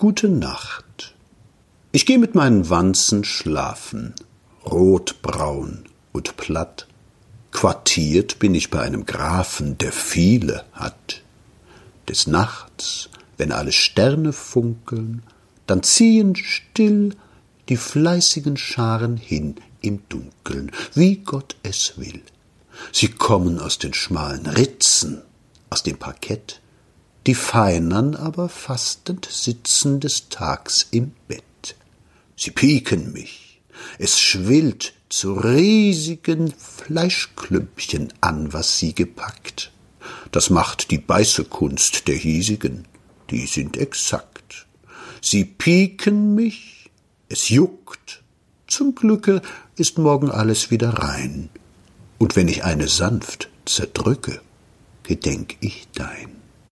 Gute Nacht. Ich geh mit meinen Wanzen schlafen, rotbraun und platt. Quartiert bin ich bei einem Grafen, der viele hat. Des Nachts, wenn alle Sterne funkeln, dann ziehen still die fleißigen Scharen hin im Dunkeln, wie Gott es will. Sie kommen aus den schmalen Ritzen, aus dem Parkett, die Feinern aber fastend sitzen des Tags im Bett. Sie pieken mich, es schwillt zu riesigen Fleischklümpchen an, was sie gepackt. Das macht die Beißekunst der hiesigen, die sind exakt. Sie pieken mich, es juckt, zum Glücke ist morgen alles wieder rein. Und wenn ich eine sanft zerdrücke, gedenk ich dein.